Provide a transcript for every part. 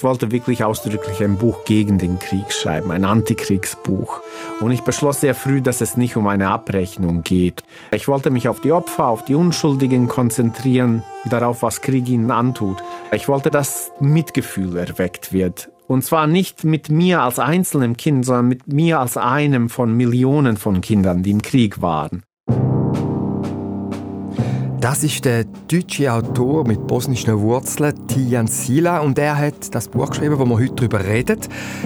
ich wollte wirklich ausdrücklich ein Buch gegen den Krieg schreiben, ein Antikriegsbuch. Und ich beschloss sehr früh, dass es nicht um eine Abrechnung geht. Ich wollte mich auf die Opfer, auf die Unschuldigen konzentrieren, darauf, was Krieg ihnen antut. Ich wollte, dass Mitgefühl erweckt wird. Und zwar nicht mit mir als einzelnem Kind, sondern mit mir als einem von Millionen von Kindern, die im Krieg waren. Das ist der deutsche Autor mit bosnischen Wurzeln, Tijan Sila, und er hat das Buch geschrieben, wo wir heute darüber reden.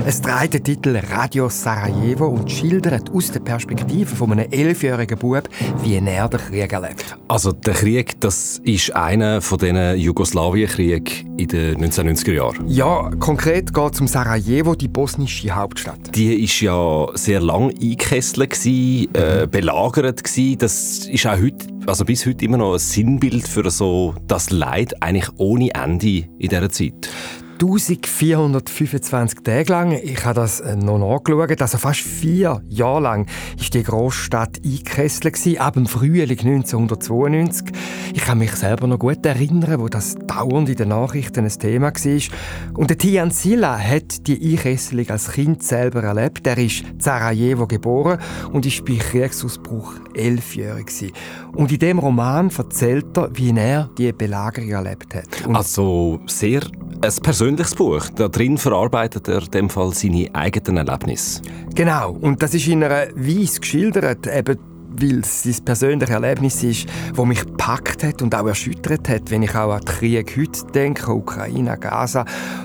Es trägt den Titel Radio Sarajevo und schildert aus der Perspektive von einem elfjährigen Bub, wie er den Krieg erlebt. Also der Krieg, das ist einer von diesen Jugoslawienkriegen in den 1990er Jahren. Ja, konkret geht es um Sarajevo, die bosnische Hauptstadt. Die ist ja sehr lang eingekesselt, äh, belagert gewesen. Das ist auch heute also bis heute immer noch ein Sinnbild für so das Leid eigentlich ohne Ende in dieser Zeit. 1425 Tage lang. Ich habe das äh, noch nachgeschaut. Also fast vier Jahre lang war die Großstadt eingekesselt, ab dem Frühling 1992. Ich kann mich selber noch gut erinnern, wo das dauernd in den Nachrichten ein Thema war. Und der Tian Silla hat die Einkesselung als Kind selber erlebt. Er ist in Sarajevo geboren und ist bei Kriegsausbruch elfjährig. Und in dem Roman erzählt er, wie er die Belagerung erlebt hat. Und also sehr ein persönliches Buch. Da drin verarbeitet er in dem Fall seine eigenen Erlebnisse. Genau. Und das ist in einer Weise geschildert, eben weil es sein persönliches Erlebnis ist, das mich gepackt hat und auch erschüttert hat, wenn ich auch an den Krieg heute denke, Ukraine, Gaza.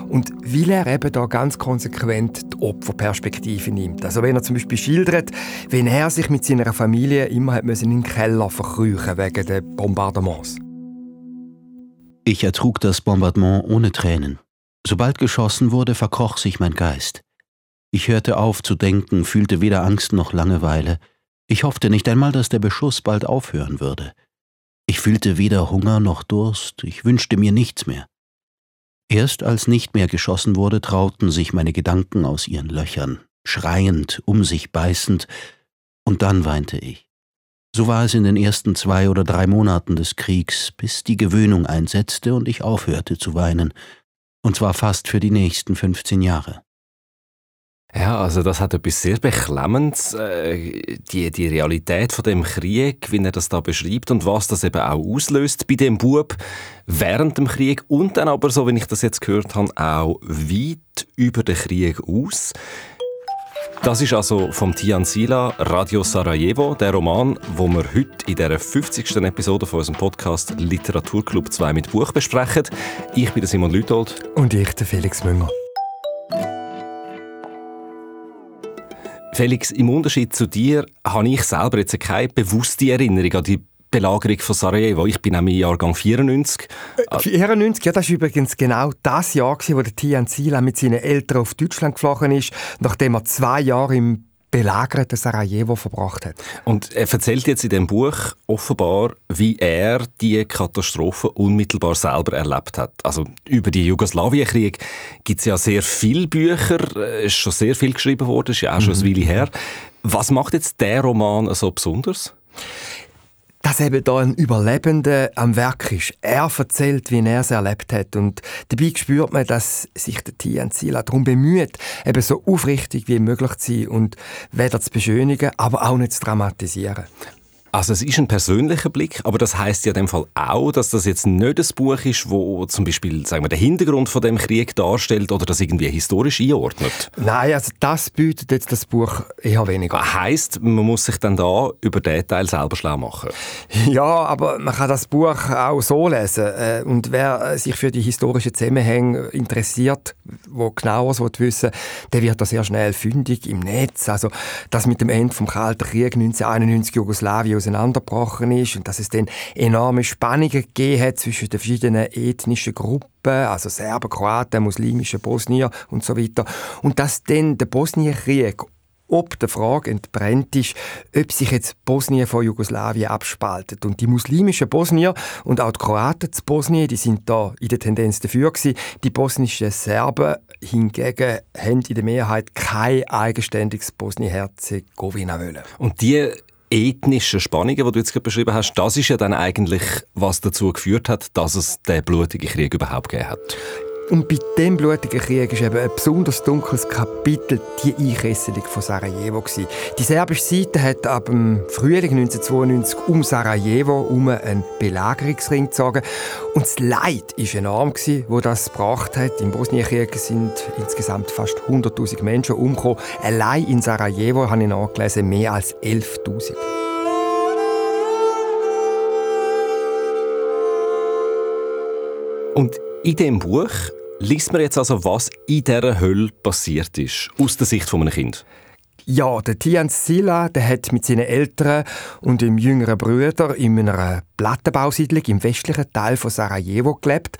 Und weil er eben da ganz konsequent die Opferperspektive nimmt. Also wenn er zum Beispiel schildert, wenn er sich mit seiner Familie immer hat müssen in den Keller verkrüchen wegen der Bombardements. Ich ertrug das Bombardement ohne Tränen. Sobald geschossen wurde, verkroch sich mein Geist. Ich hörte auf zu denken, fühlte weder Angst noch Langeweile. Ich hoffte nicht einmal, dass der Beschuss bald aufhören würde. Ich fühlte weder Hunger noch Durst, ich wünschte mir nichts mehr. Erst als nicht mehr geschossen wurde, trauten sich meine Gedanken aus ihren Löchern, schreiend, um sich beißend, und dann weinte ich. So war es in den ersten zwei oder drei Monaten des Kriegs, bis die Gewöhnung einsetzte und ich aufhörte zu weinen, und zwar fast für die nächsten 15 Jahre. Ja, also das hat etwas sehr Beklemmendes, äh, die, die Realität von dem Krieg, wie er das da beschreibt und was das eben auch auslöst bei dem Bub während dem Krieg und dann aber, so wie ich das jetzt gehört habe, auch weit über den Krieg aus. Das ist also vom Tian Sila Radio Sarajevo, der Roman, wo wir heute in der 50. Episode von unserem Podcast Literaturclub 2 mit Buch besprechen. Ich bin Simon Lütold. Und ich, der Felix Münger. Felix, im Unterschied zu dir habe ich selber jetzt keine bewusste Erinnerung an die Belagerung von Sarajevo. Ich bin nämlich Jahrgang 94. 94, ja, das war übrigens genau das Jahr, wo der Tian Sila mit seinen Eltern auf Deutschland geflogen ist, nachdem er zwei Jahre im belagerten Sarajevo verbracht hat. Und er erzählt jetzt in dem Buch offenbar, wie er die Katastrophe unmittelbar selber erlebt hat. Also über die Jugoslawienkrieg gibt es ja sehr viele Bücher, es ist schon sehr viel geschrieben worden, ist ja auch schon mhm. eine Weile her. Was macht jetzt der Roman so besonders? Dass eben da ein Überlebender am Werk ist. Er erzählt, wie er es erlebt hat. Und dabei spürt man, dass sich der Sila darum bemüht, eben so aufrichtig wie möglich zu sein und weder zu beschönigen, aber auch nicht zu dramatisieren. Also es ist ein persönlicher Blick, aber das heißt ja in dem Fall auch, dass das jetzt nicht ein Buch ist, wo zum Beispiel sagen wir, den Hintergrund von dem Krieg darstellt oder das irgendwie historisch einordnet. Nein, also das bietet jetzt das Buch eher weniger. Heißt, man muss sich dann da über den Teil selber schlau machen. Ja, aber man kann das Buch auch so lesen äh, und wer sich für die historischen Zusammenhänge interessiert, wo genaueres wissen, der wird da sehr schnell fündig im Netz. Also das mit dem Ende vom Kalten Krieg 1991 Jugoslawien auseinandergebrochen ist und dass es dann enorme Spannungen gegeben hat zwischen den verschiedenen ethnischen Gruppen, also Serben, Kroaten, muslimische Bosnier und so weiter. Und dass dann der Bosnienkrieg ob der Frage entbrennt ist, ob sich jetzt Bosnien von Jugoslawien abspaltet. Und die muslimischen Bosnier und auch die Kroaten zu Bosnien, die sind da in der Tendenz dafür gewesen. Die bosnischen Serben hingegen haben in der Mehrheit kein eigenständiges Bosnien-Herzegowina wollen. Und die ethnischen Spannungen, die du jetzt gerade beschrieben hast, das ist ja dann eigentlich, was dazu geführt hat, dass es den blutigen Krieg überhaupt gegeben hat. Und bei dem blutigen Krieg ist eben ein besonders dunkles Kapitel die Einkesselung von Sarajevo. Gewesen. Die serbische Seite hat ab dem Frühling 1992 um Sarajevo um einen Belagerungsring gezogen. Und das Leid war enorm, gewesen, wo das gebracht hat. Im Bosnienkrieg sind insgesamt fast 100.000 Menschen umgekommen. Allein in Sarajevo, habe ich nachgelesen, mehr als 11.000. Und in dem Buch liest man jetzt also, was in dieser Hölle passiert ist, aus der Sicht eines Kind. Ja, der Tian Sila, der hat mit seinen Eltern und dem jüngeren Bruder in einer Plattenbausiedlung im westlichen Teil von Sarajevo gelebt.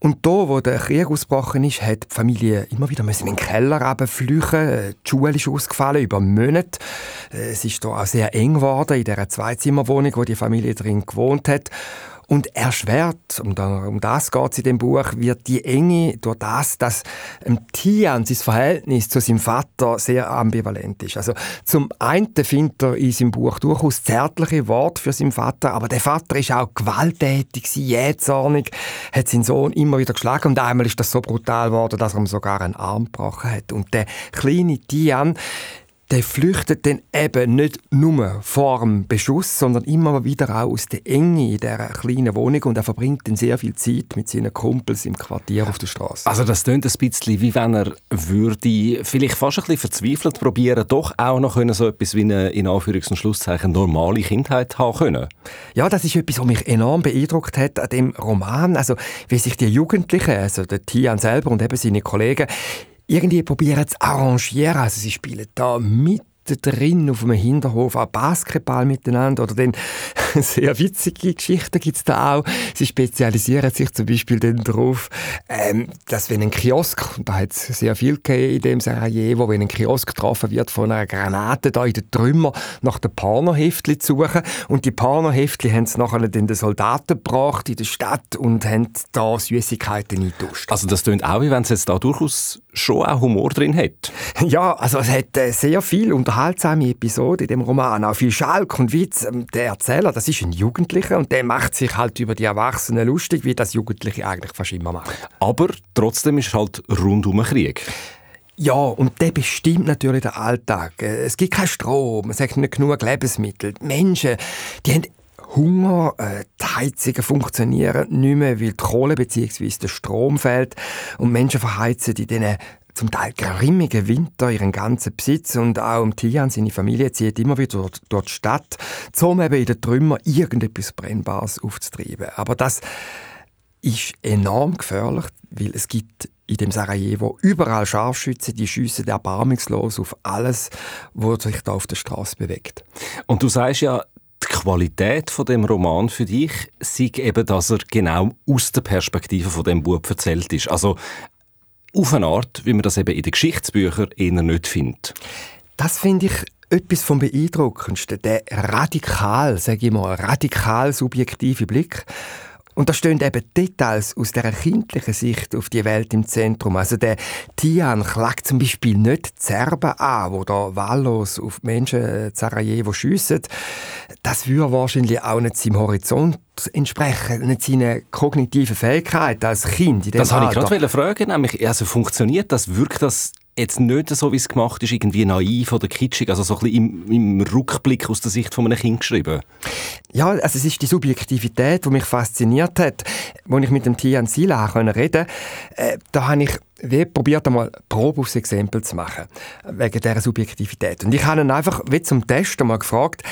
Und da, wo der Krieg ausgebrochen ist, hat die Familie immer wieder in den Keller flüchten. Die Schule ist ausgefallen über Monate. Es ist hier auch sehr eng geworden in dieser Zweizimmerwohnung, wo die Familie drin gewohnt hat. Und erschwert, um, um das geht es in dem Buch, wird die Enge durch das, dass ähm, Tian, sein Verhältnis zu seinem Vater sehr ambivalent ist. Also zum einen findet er in seinem Buch durchaus zärtliche Worte für seinen Vater, aber der Vater ist auch gewalttätig, jähzornig, hat seinen Sohn immer wieder geschlagen und einmal ist das so brutal geworden, dass er ihm sogar einen Arm gebrochen hat. Und der kleine Tian, der flüchtet dann eben nicht nur vor dem Beschuss, sondern immer wieder auch aus der Enge in dieser kleinen Wohnung und er verbringt dann sehr viel Zeit mit seinen Kumpels im Quartier auf der Straße. Also das klingt ein bisschen, wie wenn er würde vielleicht fast ein bisschen verzweifelt probieren, doch auch noch können, so etwas wie eine, in Anführungs- und Schlusszeichen, normale Kindheit haben können. Ja, das ist etwas, was mich enorm beeindruckt hat an dem Roman. Also wie sich die Jugendlichen, also der Tian selber und eben seine Kollegen, irgendwie probieren zu arrangieren. Also sie spielen da mit drin auf einem Hinterhof auch Basketball miteinander oder dann sehr witzige Geschichten gibt es da auch. Sie spezialisieren sich zum Beispiel dann darauf, ähm, dass wenn ein Kiosk, und da hat es sehr viel in dem Sarajevo, wenn ein Kiosk getroffen wird von einer Granate da in den Trümmer nach den Pornoheftli zu suchen und die Pornoheftli haben es nachher den Soldaten gebracht in der Stadt und haben da Süßigkeiten eingetauscht. Also das klingt auch, wie wenn es jetzt da durchaus schon auch Humor drin hat. Ja, also es hat äh, sehr viel unterhaltsame Episoden in dem Roman, auch viel Schalk und Witz. Ähm, der Erzähler, das ist ein Jugendlicher und der macht sich halt über die Erwachsenen lustig, wie das Jugendliche eigentlich fast immer machen. Aber trotzdem ist es halt rund um den Krieg. Ja, und der bestimmt natürlich den Alltag. Äh, es gibt keinen Strom, es gibt nicht genug Lebensmittel. Die Menschen, die haben Hunger, äh, die Heizungen funktionieren nicht mehr, weil die Kohle bzw. der Strom fehlt und Menschen verheizen in diesen zum Teil grimmigen Winter ihren ganzen Besitz und auch Tian, seine Familie, zieht immer wieder durch, die Stadt, um eben in den Trümmern irgendetwas Brennbares aufzutreiben. Aber das ist enorm gefährlich, weil es gibt in dem Sarajevo überall Scharfschützen, die schiessen erbarmungslos auf alles, was sich da auf der Straße bewegt. Und du sagst ja, die Qualität von dem Roman für dich sei eben, dass er genau aus der Perspektive von dem Buch erzählt ist. Also auf eine Art, wie man das eben in den Geschichtsbüchern eher nicht findet. Das finde ich etwas vom Beeindruckendsten. Der radikal, sage ich mal, radikal subjektive Blick und da stehen eben Details aus der kindlichen Sicht auf die Welt im Zentrum. Also der Tian klagt zum Beispiel nicht die Serben an, wo da wahllos auf die Menschen in Sarajevo schiessen. Das würde wahrscheinlich auch nicht seinem Horizont entsprechen, nicht seinen kognitiven Fähigkeiten als Kind. In das wollte ich gerade fragen, nämlich, also funktioniert das, wirkt das jetzt nicht so, wie es gemacht ist, irgendwie naiv oder kitschig, also so ein bisschen im, im Rückblick aus der Sicht von einem Kind geschrieben? Ja, also es ist die Subjektivität, die mich fasziniert hat. Als ich mit dem Tian Sila reden äh, da habe ich wie probiert einmal Probe aufs Exempel zu machen, wegen dieser Subjektivität. Und ich habe ihn einfach wie zum Test einmal gefragt,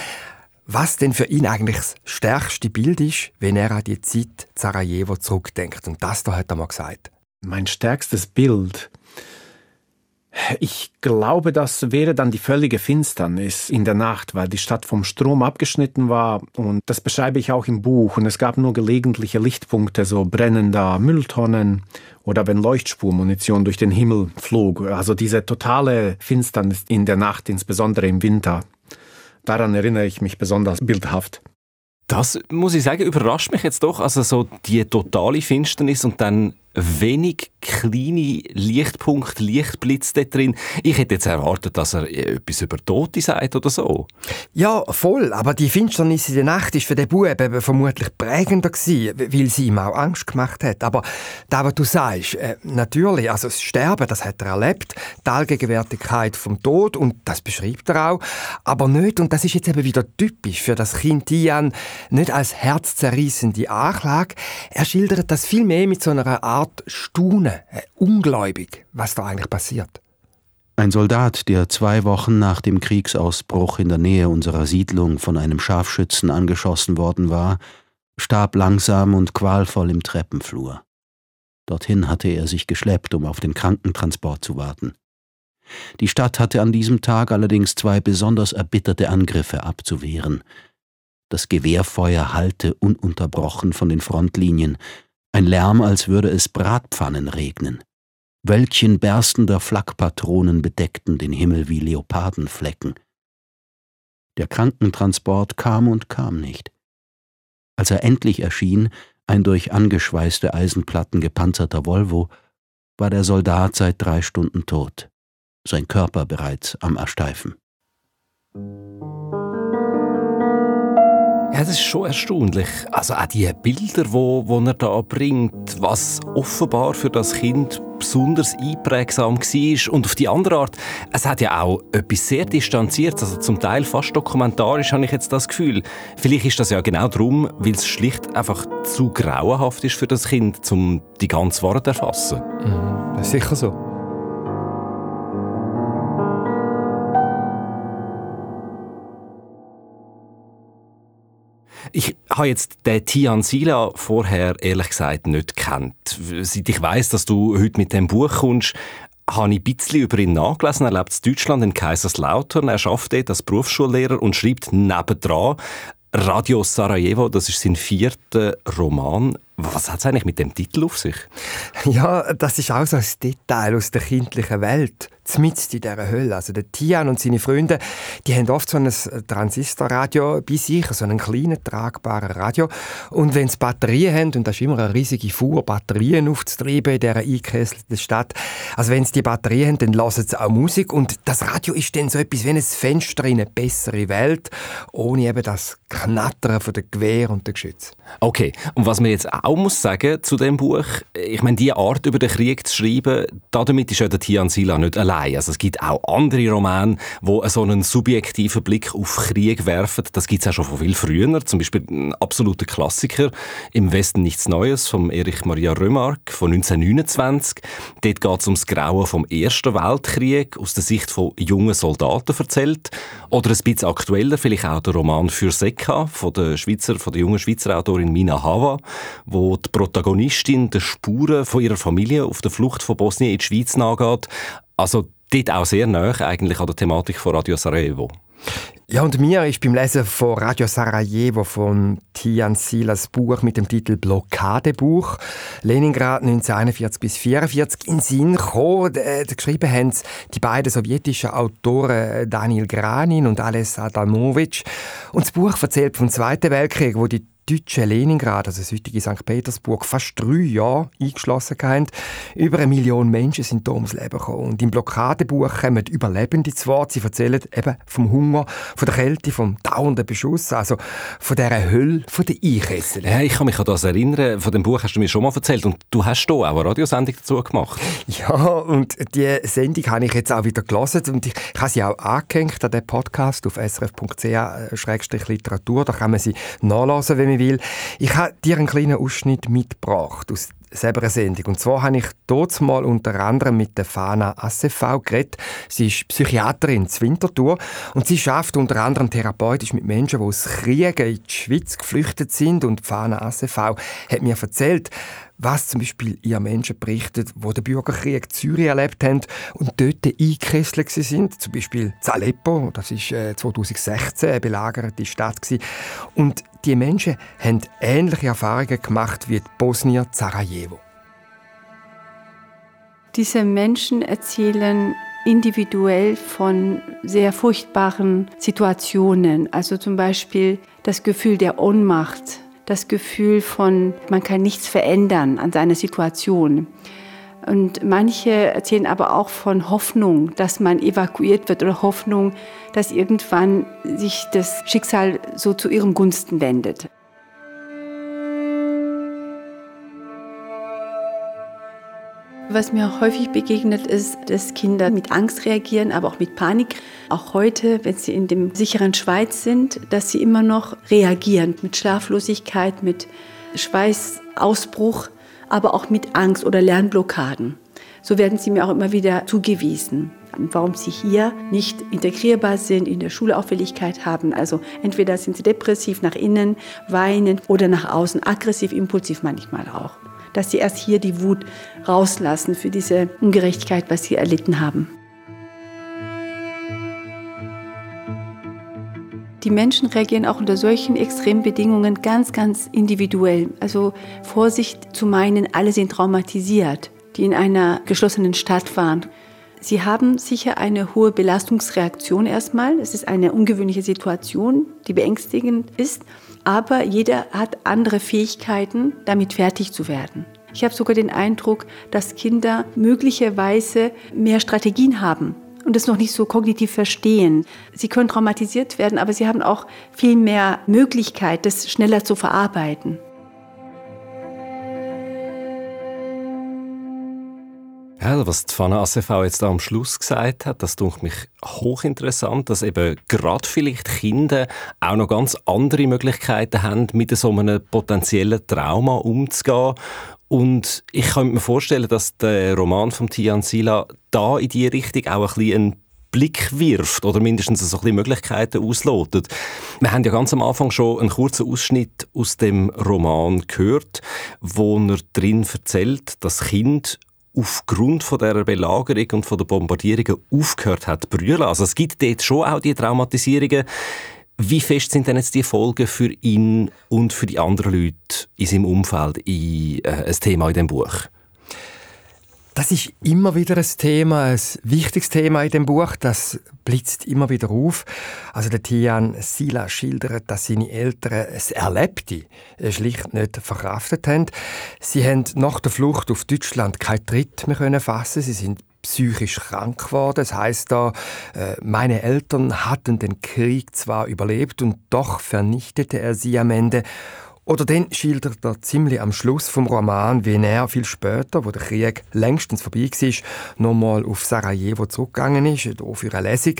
was denn für ihn eigentlich das stärkste Bild ist, wenn er an die Zeit Sarajevo zurückdenkt. Und das da hat er mal gesagt. Mein stärkstes Bild ich glaube, das wäre dann die völlige Finsternis in der Nacht, weil die Stadt vom Strom abgeschnitten war und das beschreibe ich auch im Buch und es gab nur gelegentliche Lichtpunkte, so brennender Mülltonnen oder wenn Leuchtspurmunition durch den Himmel flog. Also diese totale Finsternis in der Nacht, insbesondere im Winter. Daran erinnere ich mich besonders bildhaft. Das muss ich sagen, überrascht mich jetzt doch. Also so die totale Finsternis und dann wenig kleine Lichtpunkte, Lichtblitze drin. Ich hätte jetzt erwartet, dass er etwas über Tote sagt oder so. Ja, voll. Aber die Finsternis in der Nacht ist für den Bub vermutlich prägender gewesen, weil sie ihm auch Angst gemacht hat. Aber da, was du sagst, äh, natürlich, also das Sterben, das hat er erlebt, die Allgegenwärtigkeit vom Tod und das beschreibt er auch, aber nicht, und das ist jetzt eben wieder typisch für das Kind Tian, nicht als herzzerreißende Anklage. Er schildert das vielmehr mit so einer Art Staunen, äh, ungläubig, was da eigentlich passiert. Ein Soldat, der zwei Wochen nach dem Kriegsausbruch in der Nähe unserer Siedlung von einem Scharfschützen angeschossen worden war, starb langsam und qualvoll im Treppenflur. Dorthin hatte er sich geschleppt, um auf den Krankentransport zu warten. Die Stadt hatte an diesem Tag allerdings zwei besonders erbitterte Angriffe abzuwehren. Das Gewehrfeuer hallte ununterbrochen von den Frontlinien, ein Lärm, als würde es Bratpfannen regnen. Wölkchen berstender Flakpatronen bedeckten den Himmel wie Leopardenflecken. Der Krankentransport kam und kam nicht. Als er endlich erschien, ein durch angeschweißte Eisenplatten gepanzerter Volvo, war der Soldat seit drei Stunden tot, sein Körper bereits am Ersteifen. Ja, das ist schon erstaunlich. Also auch die Bilder, die wo, wo er da bringt, was offenbar für das Kind besonders einprägsam war. Und auf die andere Art, es hat ja auch etwas sehr Distanziertes, also zum Teil fast dokumentarisch, habe ich jetzt das Gefühl. Vielleicht ist das ja genau darum, weil es schlicht einfach zu grauenhaft ist für das Kind, um die ganze Wahrheit zu erfassen. Mhm, das ist sicher so. Ich habe jetzt den Tian Sila vorher ehrlich gesagt nicht kennt. Seit ich weiß, dass du heute mit dem Buch kommst, habe ich ein bisschen über ihn nachgelesen. Er lebt in Deutschland, in Kaiserslautern. Er arbeitet dort als Berufsschullehrer und schreibt nebendran Radio Sarajevo, das ist sein vierter Roman. Was hat es eigentlich mit dem Titel auf sich? Ja, das ist auch so ein Detail aus der kindlichen Welt. Zumindest in dieser Hölle. Also der Tian und seine Freunde, die haben oft so ein Transistorradio bei sich, so einen kleinen, tragbaren Radio. Und wenn sie Batterien haben, und das ist immer eine riesige Fuhr, Batterien aufzutreiben in dieser eingekesselten Stadt, also wenn sie die Batterien haben, dann lassen sie auch Musik. Und das Radio ist dann so etwas wie ein Fenster in eine bessere Welt, ohne eben das Knattern von der Gewehr und der Geschütze. Okay, und was man jetzt auch muss sagen zu dem Buch, ich meine, die Art über den Krieg zu schreiben, damit ist ja der Tian Sila nicht allein. Also es gibt auch andere Romane, wo so einen subjektiven Blick auf Krieg werfen. Das gibt es auch schon von viel früher. Zum Beispiel ein absoluter Klassiker «Im Westen nichts Neues» von Erich Maria Remarque von 1929. Dort geht es ums Grauen vom Ersten Weltkrieg aus der Sicht von jungen Soldaten erzählt. Oder ein bisschen aktueller vielleicht auch der Roman «Für Sekka» von der, Schweizer, von der jungen Schweizer Autorin Mina Hava, wo die Protagonistin der Spuren von ihrer Familie auf der Flucht von Bosnien in die Schweiz nachgeht. Also dort auch sehr nah eigentlich an der Thematik von Radio Sarajevo. Ja, und mir ist beim Lesen von Radio Sarajevo von Tian Silas Buch mit dem Titel Blockadebuch Leningrad 1941 bis 1944 in Sinn gekommen. Äh, geschrieben haben die beiden sowjetischen Autoren Daniel Granin und Ales Adamovic. Und das Buch erzählt vom Zweiten Weltkrieg, wo die deutsche Leningrad, also das heutige St. Petersburg, fast drei Jahre eingeschlossen haben. Über eine Million Menschen sind hier ums Leben gekommen. Und im Blockadebuch kommen Überlebende zu Wort. Sie erzählen eben vom Hunger, von der Kälte, vom dauernden Beschuss, also von dieser Hölle, von den Einkesseln. Ja, ich kann mich an das erinnern. Von dem Buch hast du mir schon mal erzählt. Und du hast hier auch eine Radiosendung dazu gemacht. Ja, und die Sendung habe ich jetzt auch wieder gelesen. Und ich, ich habe sie auch angehängt an den Podcast auf srf.ch-literatur. Da kann man sie nachlesen, wenn will. Ich habe dir einen kleinen Ausschnitt mitgebracht aus selber Sendung. Und zwar habe ich dort mal unter anderem mit der Fana ACV geredet. Sie ist Psychiaterin in Winterthur und sie schafft unter anderem therapeutisch mit Menschen, die aus Kriegen in die Schweiz geflüchtet sind. Und Fana ACV hat mir erzählt, was zum Beispiel ihr Menschen berichtet, wo den Bürgerkrieg in Syrien erlebt haben und dort eingekesselt sind. Zum Beispiel Aleppo, das war 2016 eine belagerte Stadt. Und die Menschen haben ähnliche Erfahrungen gemacht wie die Bosnier Sarajevo. Diese Menschen erzählen individuell von sehr furchtbaren Situationen, also zum Beispiel das Gefühl der Ohnmacht, das Gefühl von, man kann nichts verändern an seiner Situation. Und manche erzählen aber auch von Hoffnung, dass man evakuiert wird oder Hoffnung, dass irgendwann sich das Schicksal so zu ihren Gunsten wendet. Was mir häufig begegnet ist, dass Kinder mit Angst reagieren, aber auch mit Panik. Auch heute, wenn sie in dem sicheren Schweiz sind, dass sie immer noch reagieren mit Schlaflosigkeit, mit Schweißausbruch, aber auch mit Angst oder Lernblockaden. So werden sie mir auch immer wieder zugewiesen warum sie hier nicht integrierbar sind, in der Schule Auffälligkeit haben. Also entweder sind sie depressiv nach innen, weinen oder nach außen, aggressiv, impulsiv manchmal auch dass sie erst hier die Wut rauslassen für diese Ungerechtigkeit, was sie erlitten haben. Die Menschen reagieren auch unter solchen extremen Bedingungen ganz, ganz individuell. Also Vorsicht zu meinen, alle sind traumatisiert, die in einer geschlossenen Stadt waren. Sie haben sicher eine hohe Belastungsreaktion erstmal. Es ist eine ungewöhnliche Situation, die beängstigend ist aber jeder hat andere Fähigkeiten, damit fertig zu werden. Ich habe sogar den Eindruck, dass Kinder möglicherweise mehr Strategien haben und es noch nicht so kognitiv verstehen. Sie können traumatisiert werden, aber sie haben auch viel mehr Möglichkeit, das schneller zu verarbeiten. Ja, was die Fana ACV jetzt da am Schluss gesagt hat, das tut mich hochinteressant, dass eben gerade vielleicht Kinder auch noch ganz andere Möglichkeiten haben, mit so einem potenziellen Trauma umzugehen. Und ich kann mir vorstellen, dass der Roman von Tian Sila da in die Richtung auch ein bisschen einen Blick wirft oder mindestens so ein bisschen Möglichkeiten auslotet. Wir haben ja ganz am Anfang schon einen kurzen Ausschnitt aus dem Roman gehört, wo er drin erzählt, dass Kind aufgrund von der Belagerung und von der Bombardierungen aufgehört hat zu brüllen. Also es gibt dort schon auch die Traumatisierungen. Wie fest sind denn jetzt die Folgen für ihn und für die anderen Leute in seinem Umfeld in, äh, ein Thema in dem Buch? Das ist immer wieder ein Thema, ein wichtiges Thema in dem Buch. Das blitzt immer wieder auf. Also der Tian Sila schildert, dass seine Eltern es Erlebte schlicht nicht verkraftet haben. Sie haben nach der Flucht auf Deutschland keinen Tritt mehr fassen. Sie sind psychisch krank geworden. Das heißt da, äh, meine Eltern hatten den Krieg zwar überlebt und doch vernichtete er sie am Ende. Oder dann schildert er ziemlich am Schluss vom Roman, wie er viel später, wo der Krieg längstens vorbei war, nochmal auf Sarajevo zurückgegangen ist, hier für eine Lesung.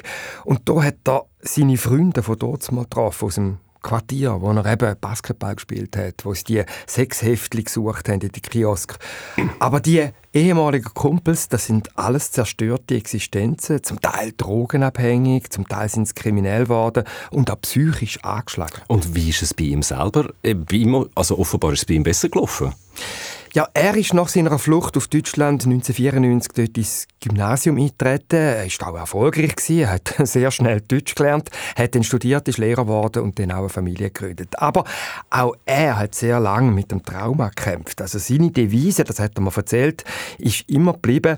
Und da hat er seine Freunde von dort mal getroffen, aus dem Quartier, wo er eben Basketball gespielt hat, wo sie die sechs Heftchen gesucht haben in die Kiosk. Aber die ehemaligen Kumpels, das sind alles zerstörte Existenzen, zum Teil drogenabhängig, zum Teil sind sie kriminell geworden und auch psychisch angeschlagen. Und wie ist es bei ihm selber? Äh, also offenbar ist es bei ihm besser gelaufen. Ja, er ist nach seiner Flucht auf Deutschland 1994 dort ins Gymnasium eingetreten. Er war auch erfolgreich. Gewesen. Er hat sehr schnell Deutsch gelernt, hat dann studiert, ist Lehrer geworden und dann auch eine Familie gegründet. Aber auch er hat sehr lange mit dem Trauma gekämpft. Also seine Devise, das hat er mir erzählt, ist immer geblieben,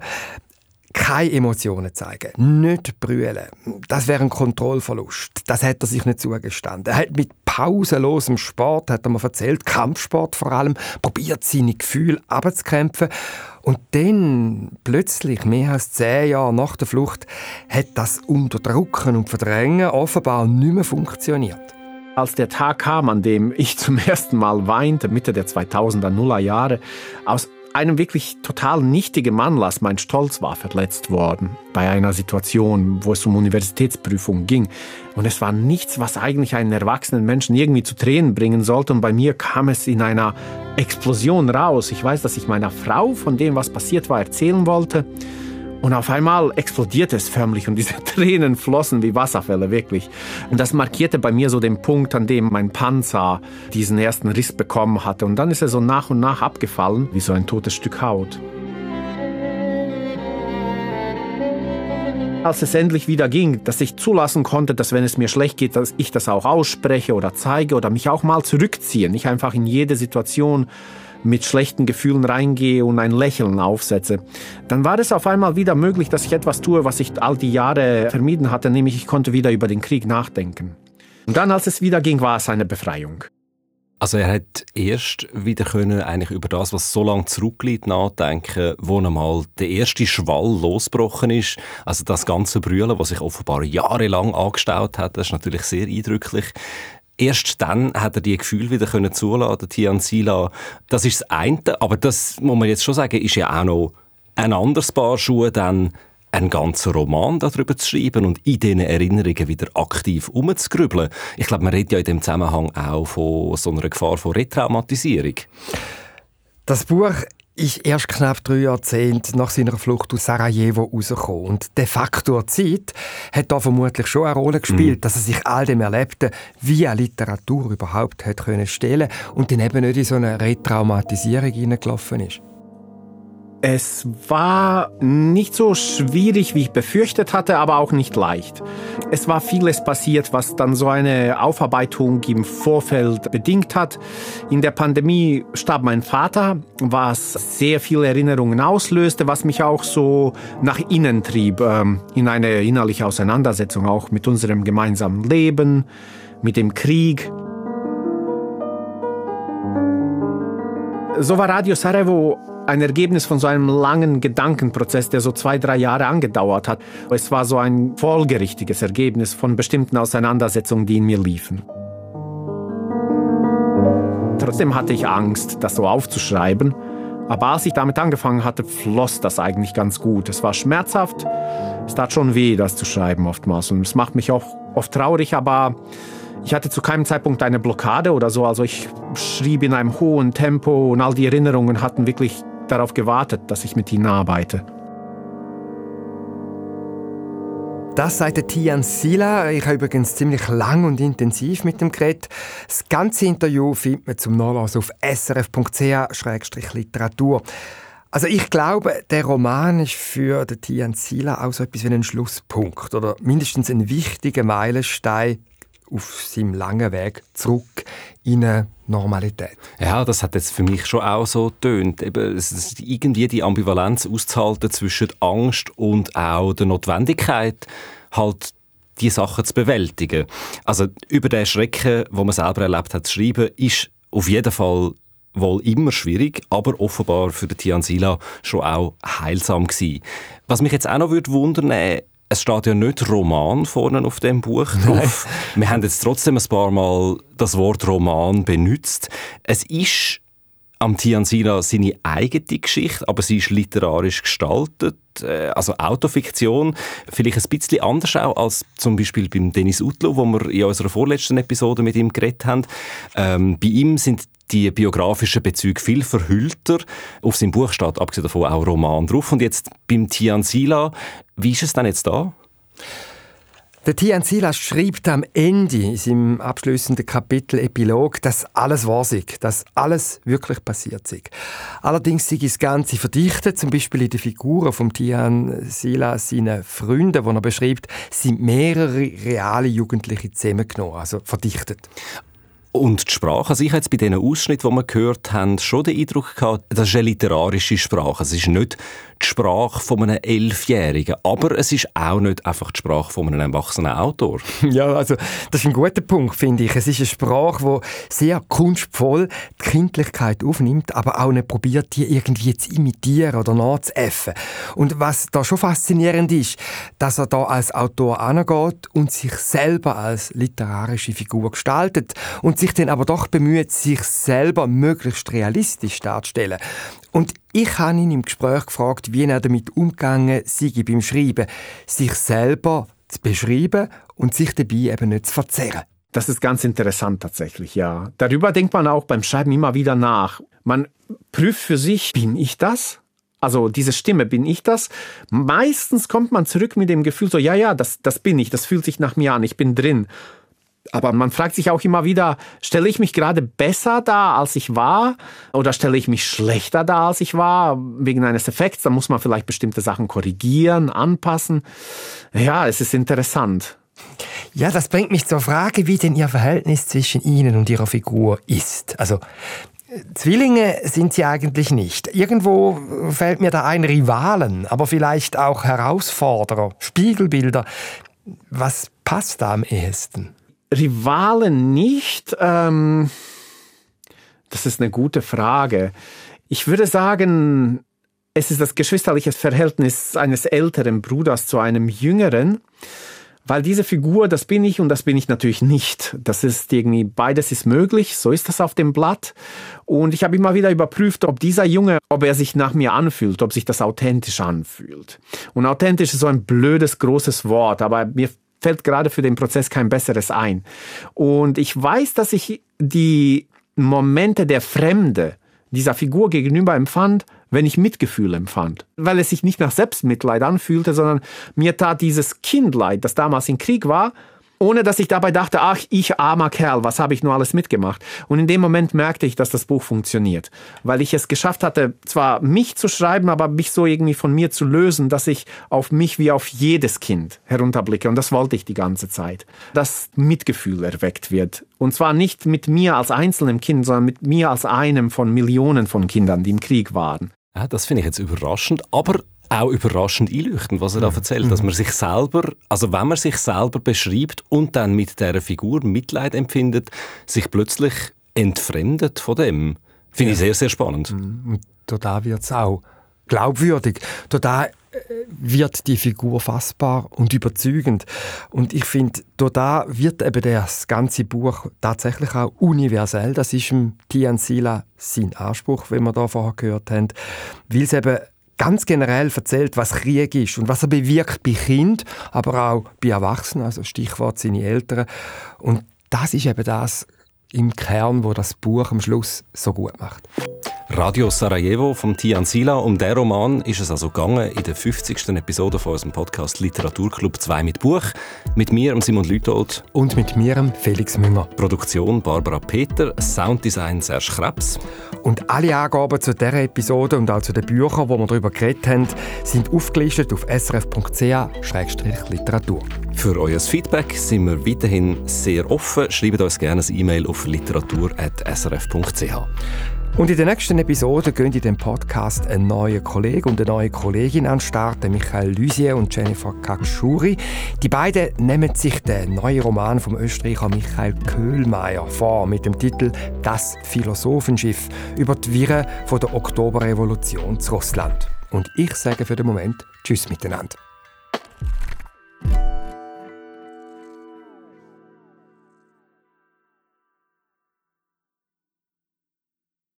keine Emotionen zeigen, nicht brüllen. Das wäre ein Kontrollverlust. Das hat er sich nicht zugestanden. Er hat mit pausenlosem Sport, hat er mir erzählt, Kampfsport vor allem, probiert seine Gefühle abzukämpfen. Und dann, plötzlich, mehr als zehn Jahre nach der Flucht, hat das Unterdrücken und Verdrängen offenbar nicht mehr funktioniert. Als der Tag kam, an dem ich zum ersten Mal weinte, Mitte der 2000er Nuller Jahre, aus einem wirklich total nichtigen Anlass, mein Stolz war verletzt worden bei einer Situation, wo es um Universitätsprüfung ging. Und es war nichts, was eigentlich einen erwachsenen Menschen irgendwie zu Tränen bringen sollte. Und bei mir kam es in einer Explosion raus. Ich weiß, dass ich meiner Frau von dem, was passiert war, erzählen wollte. Und auf einmal explodierte es förmlich und diese Tränen flossen wie Wasserfälle, wirklich. Und das markierte bei mir so den Punkt, an dem mein Panzer diesen ersten Riss bekommen hatte. Und dann ist er so nach und nach abgefallen, wie so ein totes Stück Haut. als es endlich wieder ging, dass ich zulassen konnte, dass wenn es mir schlecht geht, dass ich das auch ausspreche oder zeige oder mich auch mal zurückziehe, nicht einfach in jede Situation mit schlechten Gefühlen reingehe und ein Lächeln aufsetze, dann war es auf einmal wieder möglich, dass ich etwas tue, was ich all die Jahre vermieden hatte, nämlich ich konnte wieder über den Krieg nachdenken. Und dann, als es wieder ging, war es eine Befreiung. Also er hat erst wieder können eigentlich über das, was so lange zurückliegt, nachdenken, wo einmal der erste Schwall losgebrochen ist. Also das ganze Brüllen, was sich offenbar jahrelang angestaut hat, das ist natürlich sehr eindrücklich. Erst dann hat er die Gefühle wieder können zuladen, Tian Sila. Das ist das eine, aber das muss man jetzt schon sagen, ist ja auch noch ein anderes Paar Schuhe dann einen ganzen Roman darüber zu schreiben und in diesen Erinnerungen wieder aktiv umzugrübeln. Ich glaube, man redet ja in dem Zusammenhang auch von so einer Gefahr von Retraumatisierung. Das Buch ist erst knapp drei Jahrzehnte nach seiner Flucht aus Sarajevo rausgekommen. Und der Faktor Zeit hat da vermutlich schon eine Rolle gespielt, mhm. dass er sich all dem Erlebten via Literatur überhaupt hat können stellen und dann eben nicht in so eine Retraumatisierung hineingelaufen ist. Es war nicht so schwierig, wie ich befürchtet hatte, aber auch nicht leicht. Es war vieles passiert, was dann so eine Aufarbeitung im Vorfeld bedingt hat. In der Pandemie starb mein Vater, was sehr viele Erinnerungen auslöste, was mich auch so nach innen trieb, ähm, in eine innerliche Auseinandersetzung auch mit unserem gemeinsamen Leben, mit dem Krieg. So war Radio Sarajevo ein Ergebnis von so einem langen Gedankenprozess, der so zwei, drei Jahre angedauert hat. Es war so ein folgerichtiges Ergebnis von bestimmten Auseinandersetzungen, die in mir liefen. Trotzdem hatte ich Angst, das so aufzuschreiben. Aber als ich damit angefangen hatte, floss das eigentlich ganz gut. Es war schmerzhaft, es tat schon weh, das zu schreiben oftmals. Und es macht mich auch oft traurig, aber ich hatte zu keinem Zeitpunkt eine Blockade oder so. Also ich schrieb in einem hohen Tempo und all die Erinnerungen hatten wirklich darauf gewartet, dass ich mit ihnen arbeite. Das sagt Tian Sila. Ich habe übrigens ziemlich lang und intensiv mit dem geredet. Das ganze Interview findet man zum Nachlassen auf srf.ch-literatur. Also ich glaube, der Roman ist für Tian Sila auch so etwas wie ein Schlusspunkt oder mindestens ein wichtiger Meilenstein auf seinem langen Weg zurück in eine Normalität. Ja, das hat jetzt für mich schon auch so tönt. irgendwie die Ambivalenz auszuhalten zwischen Angst und auch der Notwendigkeit, halt die Sachen zu bewältigen. Also über den Schrecken, wo man selber erlebt hat, zu schreiben, ist auf jeden Fall wohl immer schwierig, aber offenbar für den Tian Sila schon auch heilsam gewesen. Was mich jetzt auch noch würde wundern, äh, es steht ja nicht Roman vorne auf dem Buch drauf. Wir haben jetzt trotzdem ein paar Mal das Wort Roman benutzt. Es ist am Tian Sila seine eigene Geschichte, aber sie ist literarisch gestaltet, äh, also Autofiktion, vielleicht ein bisschen anders auch als zum Beispiel beim Dennis Utlo, wo wir in unserer vorletzten Episode mit ihm geredet haben. Ähm, bei ihm sind die biografischen Bezüge viel verhüllter. Auf seinem Buch steht abgesehen davon auch Roman drauf. Und jetzt beim Tian Sila, wie ist es denn jetzt da? Der Tian Silas schreibt am Ende in seinem abschließenden Kapitel Epilog, dass alles wahr sei, dass alles wirklich passiert sei. Allerdings sei das Ganze verdichtet, zum Beispiel in den Figuren von Tian Silas, seinen Freunden, die er beschreibt, sind mehrere reale Jugendliche zusammengenommen, also verdichtet. Und die Sprache, also ich jetzt bei diesen Ausschnitten, die wir gehört haben, schon den Eindruck gehabt, das ist eine literarische Sprache. Es ist nicht die Sprache von einem Elfjährigen, aber es ist auch nicht einfach die Sprache von einem erwachsenen Autor. Ja, also das ist ein guter Punkt, finde ich. Es ist eine Sprache, die sehr kunstvoll die Kindlichkeit aufnimmt, aber auch nicht probiert, die irgendwie zu imitieren oder nachzuäffen. Und was da schon faszinierend ist, dass er da als Autor angeht und sich selber als literarische Figur gestaltet und sich dann aber doch bemüht, sich selber möglichst realistisch darzustellen. Und ich habe ihn im Gespräch gefragt, wie er damit umgegangen sei beim Schreiben, sich selber zu beschreiben und sich dabei eben nicht zu verzerren. Das ist ganz interessant tatsächlich, ja. Darüber denkt man auch beim Schreiben immer wieder nach. Man prüft für sich, bin ich das? Also diese Stimme, bin ich das? Meistens kommt man zurück mit dem Gefühl so, ja, ja, das, das bin ich, das fühlt sich nach mir an, ich bin drin. Aber man fragt sich auch immer wieder, stelle ich mich gerade besser da, als ich war? Oder stelle ich mich schlechter da, als ich war? Wegen eines Effekts, da muss man vielleicht bestimmte Sachen korrigieren, anpassen. Ja, es ist interessant. Ja, das bringt mich zur Frage, wie denn Ihr Verhältnis zwischen Ihnen und Ihrer Figur ist. Also, Zwillinge sind sie eigentlich nicht. Irgendwo fällt mir da ein Rivalen, aber vielleicht auch Herausforderer, Spiegelbilder. Was passt da am ehesten? Rivalen nicht. Ähm, Das ist eine gute Frage. Ich würde sagen, es ist das geschwisterliche Verhältnis eines älteren Bruders zu einem jüngeren. Weil diese Figur, das bin ich und das bin ich natürlich nicht. Das ist irgendwie, beides ist möglich, so ist das auf dem Blatt. Und ich habe immer wieder überprüft, ob dieser Junge, ob er sich nach mir anfühlt, ob sich das authentisch anfühlt. Und authentisch ist so ein blödes, großes Wort, aber mir fällt gerade für den Prozess kein besseres ein. Und ich weiß, dass ich die Momente der Fremde dieser Figur gegenüber empfand, wenn ich Mitgefühl empfand, weil es sich nicht nach Selbstmitleid anfühlte, sondern mir tat dieses Kindleid, das damals im Krieg war, ohne dass ich dabei dachte, ach, ich armer Kerl, was habe ich nur alles mitgemacht? Und in dem Moment merkte ich, dass das Buch funktioniert, weil ich es geschafft hatte, zwar mich zu schreiben, aber mich so irgendwie von mir zu lösen, dass ich auf mich wie auf jedes Kind herunterblicke. Und das wollte ich die ganze Zeit, dass Mitgefühl erweckt wird. Und zwar nicht mit mir als einzelnem Kind, sondern mit mir als einem von Millionen von Kindern, die im Krieg waren. Ja, das finde ich jetzt überraschend, aber auch überraschend einleuchtend, was er da erzählt, dass man sich selber, also wenn man sich selber beschreibt und dann mit der Figur Mitleid empfindet, sich plötzlich entfremdet von dem. Finde ich sehr, sehr spannend. Und da wird es auch glaubwürdig. Da wird die Figur fassbar und überzeugend. Und ich finde, da wird eben das ganze Buch tatsächlich auch universell. Das ist im Tian Sila sein Anspruch, wie wir da vorher gehört haben, weil es eben ganz generell erzählt, was Krieg ist und was er bewirkt bei Kind, aber auch bei Erwachsenen, also Stichwort seine Eltern. Und das ist eben das im Kern, wo das Buch am Schluss so gut macht. Radio Sarajevo vom Tian Sila. Um den Roman ist es also gegangen in der 50. Episode von unserem Podcast Literaturclub 2 mit Buch. Mit mir, Simon Lütold. Und mit mir, Felix Münger. Produktion Barbara Peter, Sounddesign Serge Krebs. Und alle Angaben zu dieser Episode und auch zu den Büchern, wo wir darüber geredet haben, sind aufgelistet auf srf.ch-literatur. Für euer Feedback sind wir weiterhin sehr offen. Schreibt uns gerne ein E-Mail auf literatur.srf.ch. Und in der nächsten Episode gehen in dem Podcast ein neuer Kollege und eine neue Kollegin an den Start, Michael Lysier und Jennifer Kakschuri. Die beiden nehmen sich den neuen Roman vom Österreicher Michael Köhlmeier vor mit dem Titel Das Philosophenschiff über die Wirren der Oktoberrevolution zu Russland. Und ich sage für den Moment Tschüss miteinander.